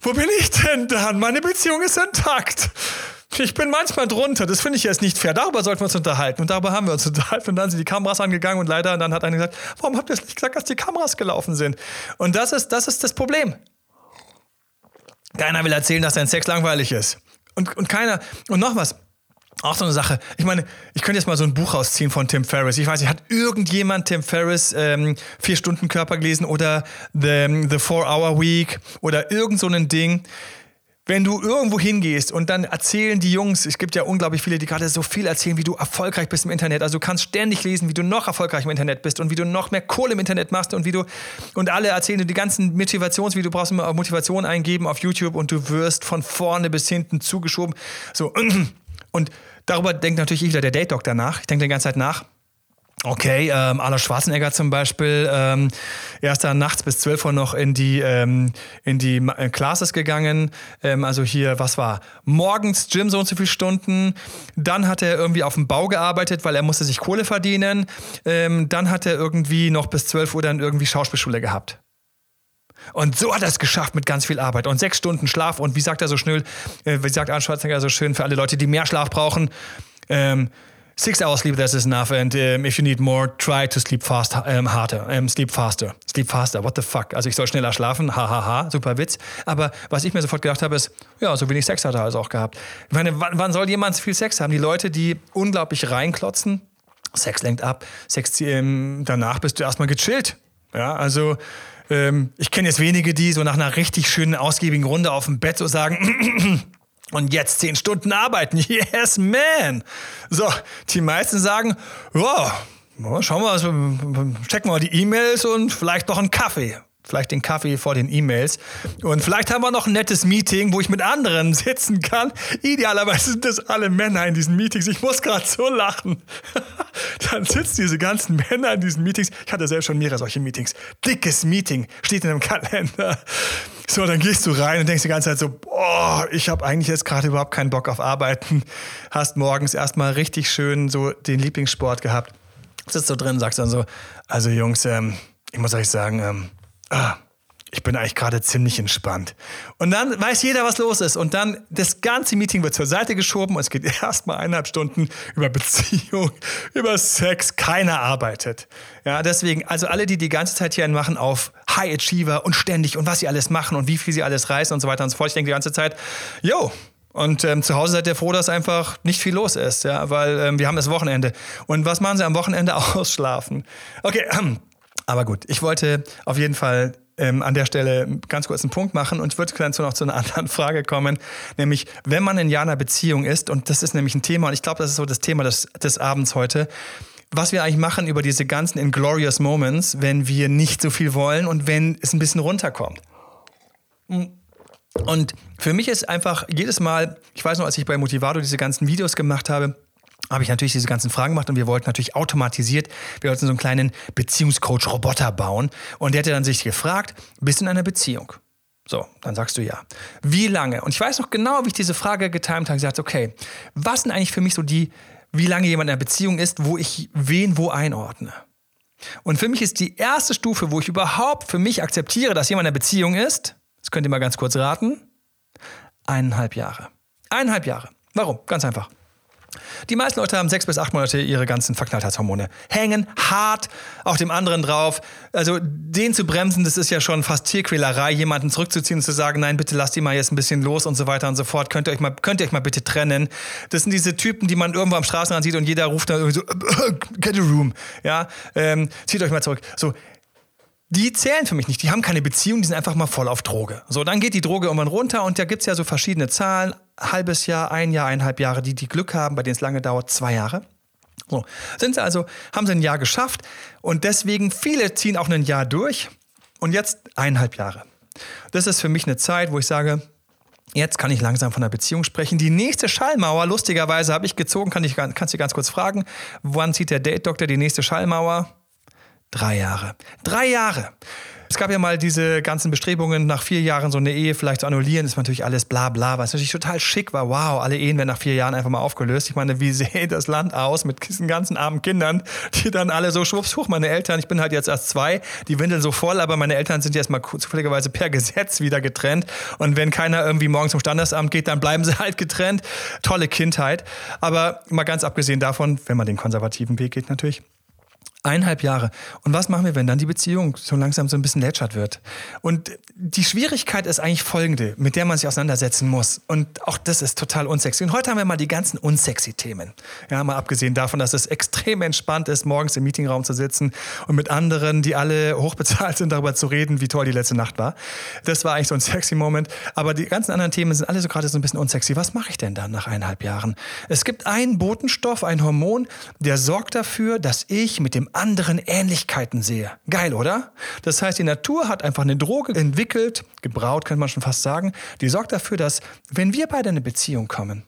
Wo bin ich denn dann? Meine Beziehung ist intakt. Ich bin manchmal drunter, das finde ich jetzt nicht fair. Darüber sollten wir uns unterhalten. Und darüber haben wir uns unterhalten. Und dann sind die Kameras angegangen und leider, und dann hat einer gesagt, warum habt ihr es nicht gesagt, dass die Kameras gelaufen sind? Und das ist, das ist das Problem. Keiner will erzählen, dass dein Sex langweilig ist. Und, und keiner, und noch was. Auch so eine Sache. Ich meine, ich könnte jetzt mal so ein Buch rausziehen von Tim Ferriss. Ich weiß nicht, hat irgendjemand Tim Ferriss ähm, Vier Stunden Körper gelesen oder The, The Four Hour Week oder irgend so ein Ding? Wenn du irgendwo hingehst und dann erzählen die Jungs, es gibt ja unglaublich viele, die gerade so viel erzählen, wie du erfolgreich bist im Internet. Also du kannst ständig lesen, wie du noch erfolgreich im Internet bist und wie du noch mehr Kohle im Internet machst und wie du und alle erzählen dir die ganzen Motivations, wie du brauchst immer Motivation eingeben auf YouTube und du wirst von vorne bis hinten zugeschoben. So und darüber denkt natürlich wieder der Date Doctor nach. Ich denke die ganze Zeit nach. Okay, ähm, Arnold Schwarzenegger zum Beispiel, ähm, er ist dann nachts bis 12 Uhr noch in die, ähm, in die äh, Classes gegangen. Ähm, also hier, was war? Morgens Gym so und so viele Stunden. Dann hat er irgendwie auf dem Bau gearbeitet, weil er musste sich Kohle verdienen. Ähm, dann hat er irgendwie noch bis 12 Uhr dann irgendwie Schauspielschule gehabt. Und so hat er es geschafft mit ganz viel Arbeit und sechs Stunden Schlaf. Und wie sagt er so schnell, äh, wie sagt Arnold Schwarzenegger so schön für alle Leute, die mehr Schlaf brauchen, ähm, Six hours sleep, that is enough. And um, if you need more, try to sleep fast, um, harder. Um, sleep faster. Sleep faster. What the fuck? Also ich soll schneller schlafen. Hahaha. Ha, ha. Super Witz. Aber was ich mir sofort gedacht habe, ist, ja, so wenig Sex hat er also auch gehabt. Ich meine, wann, wann soll jemand viel Sex haben? Die Leute, die unglaublich reinklotzen, Sex lenkt ab. Sex, ähm, danach bist du erstmal gechillt. Ja, also ähm, ich kenne jetzt wenige, die so nach einer richtig schönen, ausgiebigen Runde auf dem Bett so sagen, Und jetzt zehn Stunden arbeiten. Yes, man. So, die meisten sagen, ja, schauen wir mal, checken wir mal die E-Mails und vielleicht noch einen Kaffee vielleicht den Kaffee vor den E-Mails. Und vielleicht haben wir noch ein nettes Meeting, wo ich mit anderen sitzen kann. Idealerweise sind das alle Männer in diesen Meetings. Ich muss gerade so lachen. Dann sitzen diese ganzen Männer in diesen Meetings. Ich hatte selbst schon mehrere solche Meetings. Dickes Meeting steht in einem Kalender. So, dann gehst du rein und denkst die ganze Zeit so, boah, ich habe eigentlich jetzt gerade überhaupt keinen Bock auf Arbeiten. Hast morgens erstmal richtig schön so den Lieblingssport gehabt. Sitzt so drin, sagst dann so, also Jungs, ähm, ich muss euch sagen, ähm, ah, ich bin eigentlich gerade ziemlich entspannt. Und dann weiß jeder, was los ist. Und dann das ganze Meeting wird zur Seite geschoben und es geht erstmal eineinhalb Stunden über Beziehung, über Sex. Keiner arbeitet. Ja, deswegen, also alle, die die ganze Zeit hier machen auf High Achiever und ständig und was sie alles machen und wie viel sie alles reißen und so weiter und so fort. Ich denke die ganze Zeit, yo, und ähm, zu Hause seid ihr froh, dass einfach nicht viel los ist, ja, weil ähm, wir haben das Wochenende. Und was machen sie am Wochenende? Ausschlafen. Okay, aber gut, ich wollte auf jeden Fall ähm, an der Stelle ganz kurz einen Punkt machen und ich würde dann noch zu einer anderen Frage kommen, nämlich wenn man in ja einer Beziehung ist, und das ist nämlich ein Thema, und ich glaube, das ist so das Thema des, des Abends heute, was wir eigentlich machen über diese ganzen Inglorious Moments, wenn wir nicht so viel wollen und wenn es ein bisschen runterkommt. Und für mich ist einfach jedes Mal, ich weiß noch, als ich bei Motivado diese ganzen Videos gemacht habe, habe ich natürlich diese ganzen Fragen gemacht und wir wollten natürlich automatisiert, wir wollten so einen kleinen Beziehungscoach-Roboter bauen. Und der hatte dann sich gefragt, bist du in einer Beziehung? So, dann sagst du ja. Wie lange? Und ich weiß noch genau, wie ich diese Frage getimt habe. Ich gesagt, okay, was sind eigentlich für mich so die, wie lange jemand in einer Beziehung ist, wo ich wen wo einordne? Und für mich ist die erste Stufe, wo ich überhaupt für mich akzeptiere, dass jemand in einer Beziehung ist, das könnt ihr mal ganz kurz raten, eineinhalb Jahre. Eineinhalb Jahre. Warum? Ganz einfach. Die meisten Leute haben sechs bis acht Monate ihre ganzen Verknalltheitshormone. Hängen hart auch dem anderen drauf. Also den zu bremsen, das ist ja schon fast Tierquälerei, jemanden zurückzuziehen und zu sagen, nein, bitte lasst die mal jetzt ein bisschen los und so weiter und so fort. Könnt ihr euch mal, könnt ihr euch mal bitte trennen. Das sind diese Typen, die man irgendwo am Straßenrand sieht und jeder ruft dann irgendwie so, get a room. Ja, ähm, zieht euch mal zurück. So, die zählen für mich nicht. Die haben keine Beziehung, die sind einfach mal voll auf Droge. So, dann geht die Droge irgendwann runter und da gibt es ja so verschiedene Zahlen. Halbes Jahr, ein Jahr, eineinhalb Jahre, die die Glück haben, bei denen es lange dauert, zwei Jahre. So, sind sie also, haben sie ein Jahr geschafft und deswegen viele ziehen auch ein Jahr durch und jetzt eineinhalb Jahre. Das ist für mich eine Zeit, wo ich sage, Jetzt kann ich langsam von einer Beziehung sprechen. Die nächste Schallmauer, lustigerweise habe ich gezogen, kann ich, kannst du ganz kurz fragen, wann zieht der Date-Doktor die nächste Schallmauer? Drei Jahre. Drei Jahre. Es gab ja mal diese ganzen Bestrebungen, nach vier Jahren so eine Ehe vielleicht zu annullieren. Ist natürlich alles bla bla, was natürlich total schick war. Wow, alle Ehen werden nach vier Jahren einfach mal aufgelöst. Ich meine, wie sieht das Land aus mit diesen ganzen armen Kindern, die dann alle so schwupps hoch. Meine Eltern, ich bin halt jetzt erst zwei, die windeln so voll, aber meine Eltern sind jetzt mal zufälligerweise per Gesetz wieder getrennt. Und wenn keiner irgendwie morgens zum Standesamt geht, dann bleiben sie halt getrennt. Tolle Kindheit. Aber mal ganz abgesehen davon, wenn man den konservativen Weg geht natürlich, Eineinhalb Jahre. Und was machen wir, wenn dann die Beziehung so langsam so ein bisschen lätschert wird? Und die Schwierigkeit ist eigentlich folgende, mit der man sich auseinandersetzen muss. Und auch das ist total unsexy. Und heute haben wir mal die ganzen unsexy Themen. Ja, mal abgesehen davon, dass es extrem entspannt ist, morgens im Meetingraum zu sitzen und mit anderen, die alle hochbezahlt sind, darüber zu reden, wie toll die letzte Nacht war. Das war eigentlich so ein sexy Moment. Aber die ganzen anderen Themen sind alle so gerade so ein bisschen unsexy. Was mache ich denn dann nach eineinhalb Jahren? Es gibt einen Botenstoff, ein Hormon, der sorgt dafür, dass ich mit dem anderen Ähnlichkeiten sehe. Geil, oder? Das heißt, die Natur hat einfach eine Droge entwickelt, gebraut, könnte man schon fast sagen, die sorgt dafür, dass, wenn wir beide in eine Beziehung kommen,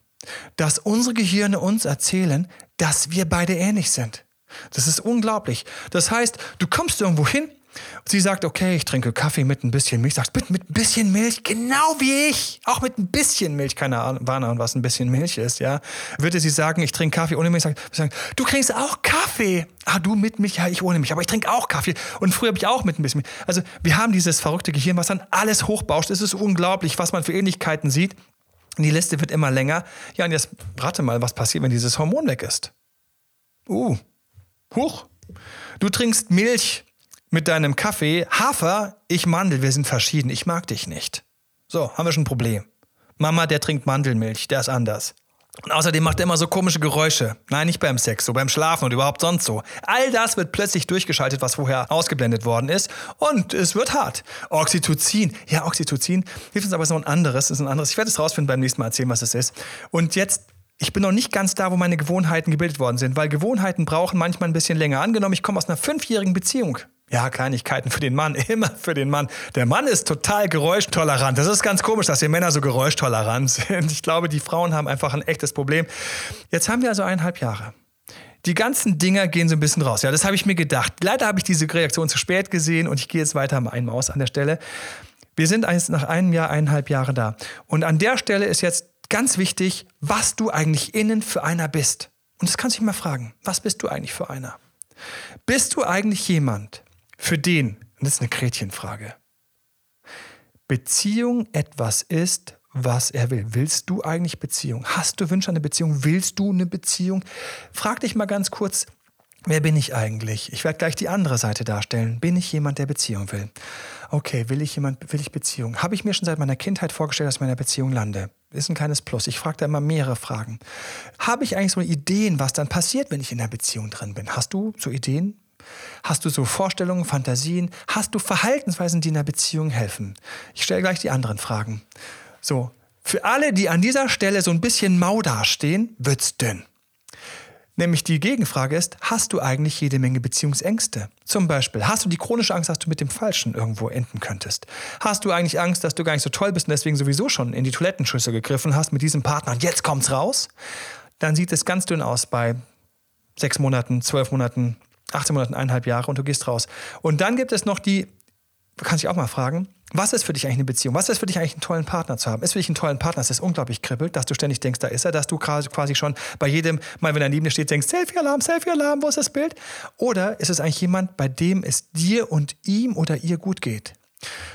dass unsere Gehirne uns erzählen, dass wir beide ähnlich sind. Das ist unglaublich. Das heißt, du kommst irgendwo hin Sie sagt, okay, ich trinke Kaffee mit ein bisschen Milch. Sagt, bitte mit ein bisschen Milch, genau wie ich. Auch mit ein bisschen Milch, keine Ahnung, was ein bisschen Milch ist, ja. Würde sie sagen, ich trinke Kaffee ohne Milch, sagt, du trinkst auch Kaffee. Ah, du mit Milch, ja, ich ohne Milch, aber ich trinke auch Kaffee. Und früher habe ich auch mit ein bisschen Milch. Also, wir haben dieses verrückte Gehirn, was dann alles hochbauscht. Es ist unglaublich, was man für Ähnlichkeiten sieht. Die Liste wird immer länger. Ja, und jetzt rate mal, was passiert, wenn dieses Hormon weg ist. Uh, hoch. Du trinkst Milch mit deinem Kaffee, Hafer, ich Mandel, wir sind verschieden, ich mag dich nicht. So, haben wir schon ein Problem. Mama, der trinkt Mandelmilch, der ist anders. Und außerdem macht er immer so komische Geräusche. Nein, nicht beim Sex, so beim Schlafen und überhaupt sonst so. All das wird plötzlich durchgeschaltet, was vorher ausgeblendet worden ist. Und es wird hart. Oxytocin. Ja, Oxytocin hilft uns aber so ein anderes. Ist ein anderes. Ich werde es rausfinden beim nächsten Mal erzählen, was es ist. Und jetzt ich bin noch nicht ganz da, wo meine Gewohnheiten gebildet worden sind, weil Gewohnheiten brauchen manchmal ein bisschen länger. Angenommen, ich komme aus einer fünfjährigen Beziehung. Ja, Kleinigkeiten für den Mann, immer für den Mann. Der Mann ist total geräuschtolerant. Das ist ganz komisch, dass die Männer so geräuschtolerant sind. Ich glaube, die Frauen haben einfach ein echtes Problem. Jetzt haben wir also eineinhalb Jahre. Die ganzen Dinger gehen so ein bisschen raus. Ja, das habe ich mir gedacht. Leider habe ich diese Reaktion zu spät gesehen und ich gehe jetzt weiter mal ein Maus an der Stelle. Wir sind nach einem Jahr, eineinhalb Jahre da. Und an der Stelle ist jetzt ganz wichtig, was du eigentlich innen für einer bist. Und das kannst du dich mal fragen. Was bist du eigentlich für einer? Bist du eigentlich jemand, für den, und das ist eine Gretchenfrage, Beziehung etwas ist, was er will. Willst du eigentlich Beziehung? Hast du Wünsche an eine Beziehung? Willst du eine Beziehung? Frag dich mal ganz kurz, wer bin ich eigentlich? Ich werde gleich die andere Seite darstellen. Bin ich jemand, der Beziehung will? Okay, will ich jemand, will ich Beziehung? Habe ich mir schon seit meiner Kindheit vorgestellt, dass ich in einer Beziehung lande? Ist ein kleines Plus. Ich frage da immer mehrere Fragen. Habe ich eigentlich so Ideen, was dann passiert, wenn ich in einer Beziehung drin bin? Hast du so Ideen? Hast du so Vorstellungen, Fantasien? Hast du Verhaltensweisen, die in einer Beziehung helfen? Ich stelle gleich die anderen Fragen. So, für alle, die an dieser Stelle so ein bisschen mau dastehen, wird's dünn. Nämlich die Gegenfrage ist, hast du eigentlich jede Menge Beziehungsängste? Zum Beispiel, hast du die chronische Angst, dass du mit dem Falschen irgendwo enden könntest? Hast du eigentlich Angst, dass du gar nicht so toll bist und deswegen sowieso schon in die Toilettenschüssel gegriffen hast mit diesem Partner und jetzt kommt's raus? Dann sieht es ganz dünn aus bei sechs Monaten, zwölf Monaten, 18 Monaten, eineinhalb Jahre und du gehst raus. Und dann gibt es noch die, du kannst dich auch mal fragen, was ist für dich eigentlich eine Beziehung? Was ist für dich eigentlich einen tollen Partner zu haben? Ist für dich einen tollen Partner, dass es unglaublich kribbelt, dass du ständig denkst, da ist er, dass du quasi schon bei jedem Mal, wenn er neben dir steht, denkst, Selfie-Alarm, Selfie-Alarm, wo ist das Bild? Oder ist es eigentlich jemand, bei dem es dir und ihm oder ihr gut geht?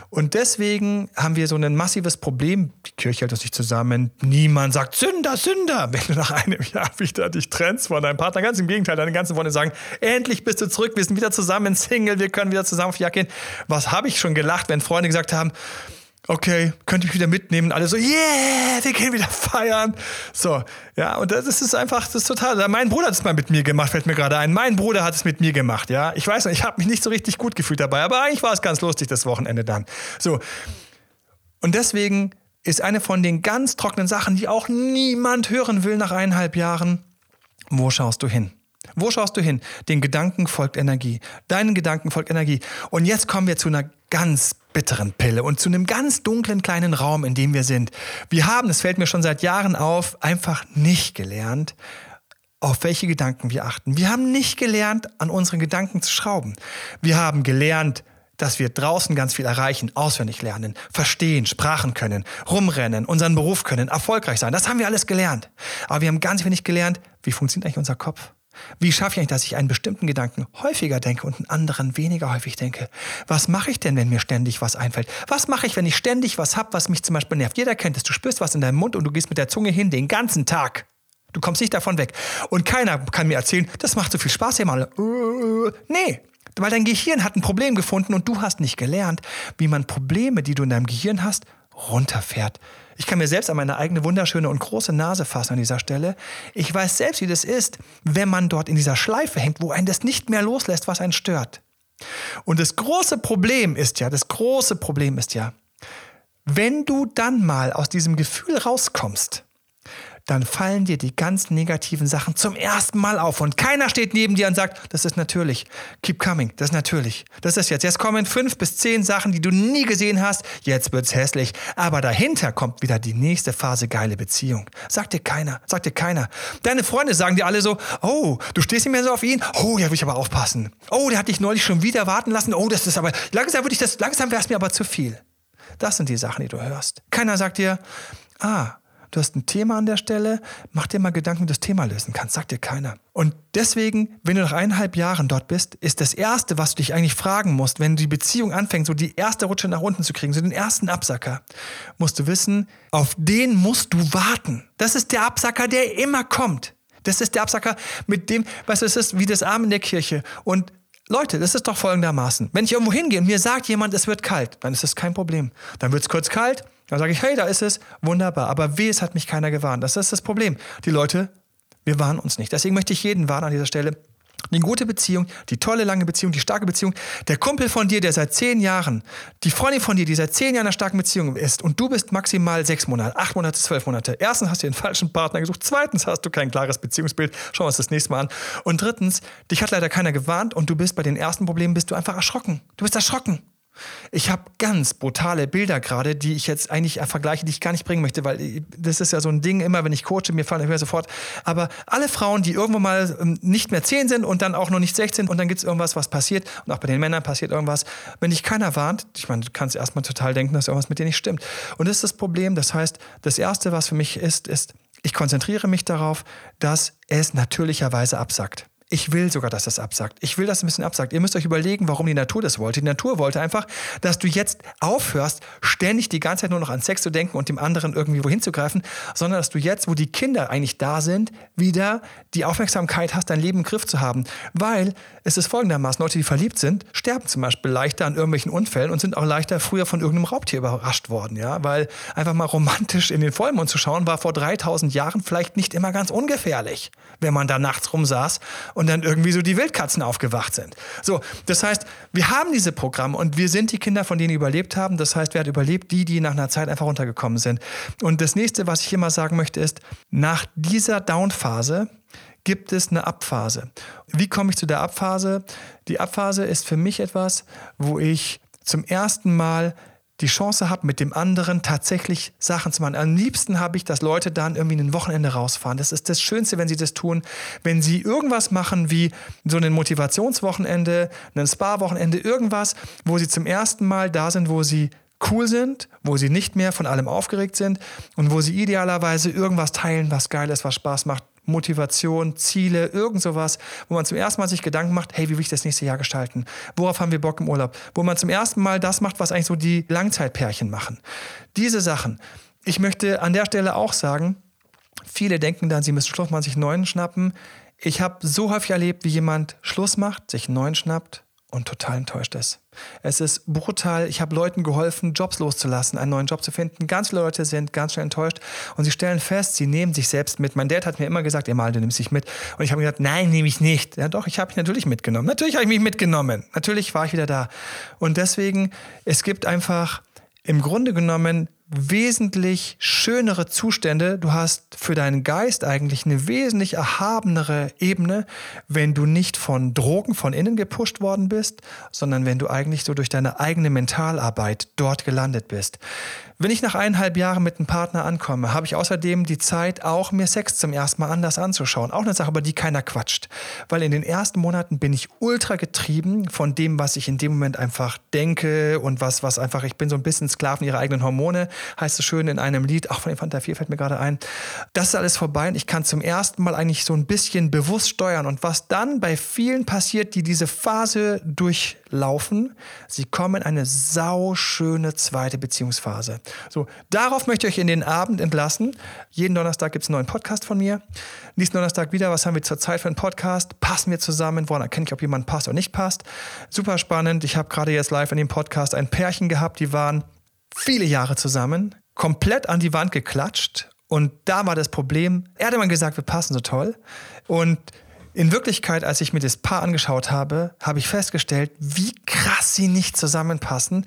Und deswegen haben wir so ein massives Problem. Die Kirche hält uns nicht zusammen. Niemand sagt Sünder, Sünder. Wenn du nach einem Jahr wieder dich trennst von deinem Partner, ganz im Gegenteil, deine ganzen Freunde sagen, endlich bist du zurück, wir sind wieder zusammen, Single, wir können wieder zusammen auf die Jagd gehen. Was habe ich schon gelacht, wenn Freunde gesagt haben, okay, könnte ich wieder mitnehmen. Alle so, yeah, wir gehen wieder feiern. So, ja, und das ist einfach, das ist total. Mein Bruder hat es mal mit mir gemacht, fällt mir gerade ein. Mein Bruder hat es mit mir gemacht, ja. Ich weiß noch, ich habe mich nicht so richtig gut gefühlt dabei, aber eigentlich war es ganz lustig das Wochenende dann. So. Und deswegen ist eine von den ganz trockenen Sachen, die auch niemand hören will nach eineinhalb Jahren, wo schaust du hin? Wo schaust du hin? Den Gedanken folgt Energie. Deinen Gedanken folgt Energie. Und jetzt kommen wir zu einer ganz bitteren Pille und zu einem ganz dunklen kleinen Raum, in dem wir sind. Wir haben, das fällt mir schon seit Jahren auf, einfach nicht gelernt, auf welche Gedanken wir achten. Wir haben nicht gelernt, an unseren Gedanken zu schrauben. Wir haben gelernt, dass wir draußen ganz viel erreichen, auswendig lernen, verstehen, Sprachen können, rumrennen, unseren Beruf können, erfolgreich sein. Das haben wir alles gelernt. Aber wir haben ganz wenig gelernt, wie funktioniert eigentlich unser Kopf? Wie schaffe ich eigentlich, dass ich einen bestimmten Gedanken häufiger denke und einen anderen weniger häufig denke? Was mache ich denn, wenn mir ständig was einfällt? Was mache ich, wenn ich ständig was habe, was mich zum Beispiel nervt? Jeder kennt es. Du spürst was in deinem Mund und du gehst mit der Zunge hin den ganzen Tag. Du kommst nicht davon weg. Und keiner kann mir erzählen, das macht so viel Spaß hier mal. Nee, weil dein Gehirn hat ein Problem gefunden und du hast nicht gelernt, wie man Probleme, die du in deinem Gehirn hast, runterfährt. Ich kann mir selbst an meine eigene wunderschöne und große Nase fassen an dieser Stelle. Ich weiß selbst, wie das ist, wenn man dort in dieser Schleife hängt, wo einen das nicht mehr loslässt, was einen stört. Und das große Problem ist ja, das große Problem ist ja, wenn du dann mal aus diesem Gefühl rauskommst, dann fallen dir die ganz negativen Sachen zum ersten Mal auf und keiner steht neben dir und sagt, das ist natürlich. Keep coming, das ist natürlich. Das ist jetzt. Jetzt kommen fünf bis zehn Sachen, die du nie gesehen hast. Jetzt wird's hässlich. Aber dahinter kommt wieder die nächste Phase geile Beziehung. Sagt dir keiner, sagt dir keiner. Deine Freunde sagen dir alle so, oh, du stehst nicht mehr so auf ihn. Oh, ja, will ich aber aufpassen. Oh, der hat dich neulich schon wieder warten lassen. Oh, das ist aber, langsam würde ich das, langsam wäre es mir aber zu viel. Das sind die Sachen, die du hörst. Keiner sagt dir, ah, du hast ein Thema an der Stelle, mach dir mal Gedanken, wie du das Thema lösen kannst, sagt dir keiner. Und deswegen, wenn du nach eineinhalb Jahren dort bist, ist das Erste, was du dich eigentlich fragen musst, wenn die Beziehung anfängt, so die erste Rutsche nach unten zu kriegen, so den ersten Absacker, musst du wissen, auf den musst du warten. Das ist der Absacker, der immer kommt. Das ist der Absacker, mit dem, was es ist, wie das Arm in der Kirche. Und Leute, das ist doch folgendermaßen. Wenn ich irgendwo hingehe und mir sagt jemand, es wird kalt, dann ist das kein Problem. Dann wird es kurz kalt, dann sage ich, hey, da ist es, wunderbar. Aber weh, es hat mich keiner gewarnt. Das ist das Problem. Die Leute, wir warnen uns nicht. Deswegen möchte ich jeden warnen an dieser Stelle. Die gute Beziehung, die tolle, lange Beziehung, die starke Beziehung, der Kumpel von dir, der seit zehn Jahren, die Freundin von dir, die seit zehn Jahren in einer starken Beziehung ist und du bist maximal sechs Monate, acht Monate, zwölf Monate. Erstens hast du den falschen Partner gesucht, zweitens hast du kein klares Beziehungsbild, schauen wir uns das nächste Mal an. Und drittens, dich hat leider keiner gewarnt und du bist bei den ersten Problemen bist du einfach erschrocken. Du bist erschrocken. Ich habe ganz brutale Bilder gerade, die ich jetzt eigentlich vergleiche, die ich gar nicht bringen möchte, weil das ist ja so ein Ding, immer wenn ich coache, mir fallen mir sofort. Aber alle Frauen, die irgendwo mal ähm, nicht mehr 10 sind und dann auch noch nicht 16 und dann gibt es irgendwas, was passiert und auch bei den Männern passiert irgendwas, wenn dich keiner warnt, ich meine, du kannst erstmal total denken, dass irgendwas mit dir nicht stimmt. Und das ist das Problem. Das heißt, das Erste, was für mich ist, ist, ich konzentriere mich darauf, dass es natürlicherweise absackt. Ich will sogar, dass das absagt. Ich will, dass es ein bisschen absagt. Ihr müsst euch überlegen, warum die Natur das wollte. Die Natur wollte einfach, dass du jetzt aufhörst, ständig die ganze Zeit nur noch an Sex zu denken und dem anderen irgendwie wohin zu greifen, sondern dass du jetzt, wo die Kinder eigentlich da sind, wieder die Aufmerksamkeit hast, dein Leben im Griff zu haben. Weil es ist folgendermaßen, Leute, die verliebt sind, sterben zum Beispiel leichter an irgendwelchen Unfällen und sind auch leichter früher von irgendeinem Raubtier überrascht worden. Ja? Weil einfach mal romantisch in den Vollmond zu schauen, war vor 3000 Jahren vielleicht nicht immer ganz ungefährlich, wenn man da nachts rumsaß und dann irgendwie so die Wildkatzen aufgewacht sind. So, das heißt, wir haben diese Programme und wir sind die Kinder, von denen die überlebt haben. Das heißt, wer hat überlebt? Die, die nach einer Zeit einfach runtergekommen sind. Und das nächste, was ich immer sagen möchte, ist, nach dieser Down-Phase gibt es eine Abphase. Wie komme ich zu der Abphase? Die Abphase ist für mich etwas, wo ich zum ersten Mal die Chance habe, mit dem anderen tatsächlich Sachen zu machen. Am liebsten habe ich, dass Leute dann irgendwie ein Wochenende rausfahren. Das ist das Schönste, wenn sie das tun. Wenn sie irgendwas machen wie so ein Motivationswochenende, ein Spa-Wochenende, irgendwas, wo sie zum ersten Mal da sind, wo sie cool sind, wo sie nicht mehr von allem aufgeregt sind und wo sie idealerweise irgendwas teilen, was geil ist, was Spaß macht, Motivation, Ziele, irgend sowas, wo man zum ersten Mal sich Gedanken macht, hey, wie will ich das nächste Jahr gestalten? Worauf haben wir Bock im Urlaub? Wo man zum ersten Mal das macht, was eigentlich so die Langzeitpärchen machen. Diese Sachen. Ich möchte an der Stelle auch sagen, viele denken dann, sie müssen Schluss machen, sich neuen schnappen. Ich habe so häufig erlebt, wie jemand Schluss macht, sich neuen schnappt und total enttäuscht ist. Es ist brutal. Ich habe Leuten geholfen, Jobs loszulassen, einen neuen Job zu finden. Ganz viele Leute sind ganz schnell enttäuscht und sie stellen fest, sie nehmen sich selbst mit. Mein Dad hat mir immer gesagt, Emal, du nimmst dich mit. Und ich habe gesagt, nein, nehme ich nicht. Ja doch, ich habe mich natürlich mitgenommen. Natürlich habe ich mich mitgenommen. Natürlich war ich wieder da. Und deswegen, es gibt einfach im Grunde genommen wesentlich schönere Zustände. Du hast für deinen Geist eigentlich eine wesentlich erhabenere Ebene, wenn du nicht von Drogen von innen gepusht worden bist, sondern wenn du eigentlich so durch deine eigene Mentalarbeit dort gelandet bist. Wenn ich nach eineinhalb Jahren mit einem Partner ankomme, habe ich außerdem die Zeit, auch mir Sex zum ersten Mal anders anzuschauen. Auch eine Sache, über die keiner quatscht. Weil in den ersten Monaten bin ich ultra getrieben von dem, was ich in dem Moment einfach denke und was, was einfach, ich bin so ein bisschen Sklaven ihrer eigenen Hormone, heißt es schön in einem Lied, auch von Infanta 4 fällt mir gerade ein. Das ist alles vorbei und ich kann zum ersten Mal eigentlich so ein bisschen bewusst steuern. Und was dann bei vielen passiert, die diese Phase durchlaufen, sie kommen in eine sauschöne zweite Beziehungsphase. So, darauf möchte ich euch in den Abend entlassen. Jeden Donnerstag gibt es einen neuen Podcast von mir. Nächsten Donnerstag wieder, was haben wir zurzeit für einen Podcast? Passen wir zusammen? Woran erkenne ich, ob jemand passt oder nicht passt? Super spannend. Ich habe gerade jetzt live in dem Podcast ein Pärchen gehabt, die waren viele Jahre zusammen, komplett an die Wand geklatscht. Und da war das Problem, er hatte mal gesagt, wir passen so toll. Und in Wirklichkeit, als ich mir das Paar angeschaut habe, habe ich festgestellt, wie krass sie nicht zusammenpassen.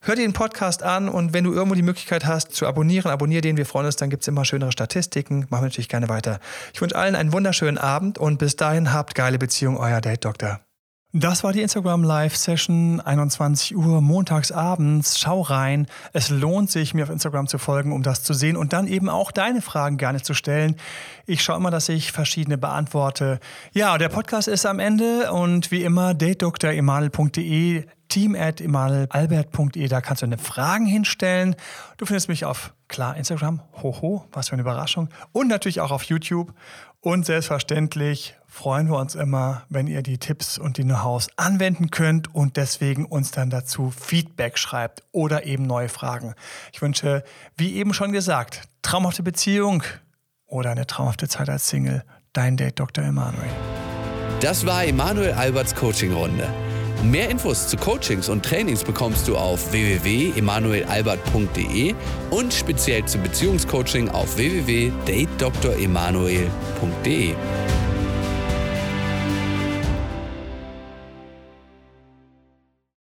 Hör dir den Podcast an und wenn du irgendwo die Möglichkeit hast zu abonnieren, abonniere den. Wir freuen uns, dann gibt es immer schönere Statistiken. Machen wir natürlich gerne weiter. Ich wünsche allen einen wunderschönen Abend und bis dahin habt geile Beziehung, euer Date Doktor. Das war die Instagram Live Session, 21 Uhr, montags abends. Schau rein. Es lohnt sich, mir auf Instagram zu folgen, um das zu sehen und dann eben auch deine Fragen gerne zu stellen. Ich schaue immer, dass ich verschiedene beantworte. Ja, der Podcast ist am Ende und wie immer datedoktoremanuel.de team at emalalbert.de. Da kannst du deine Fragen hinstellen. Du findest mich auf, klar, Instagram. Hoho, was für eine Überraschung. Und natürlich auch auf YouTube. Und selbstverständlich freuen wir uns immer, wenn ihr die Tipps und die Know-hows anwenden könnt und deswegen uns dann dazu Feedback schreibt oder eben neue Fragen. Ich wünsche, wie eben schon gesagt, traumhafte Beziehung oder eine traumhafte Zeit als Single. Dein Date Dr. Emanuel. Das war Emanuel Alberts Coaching-Runde. Mehr Infos zu Coachings und Trainings bekommst du auf www.emanuelalbert.de und speziell zum Beziehungscoaching auf www.datedoktoremanuel.de.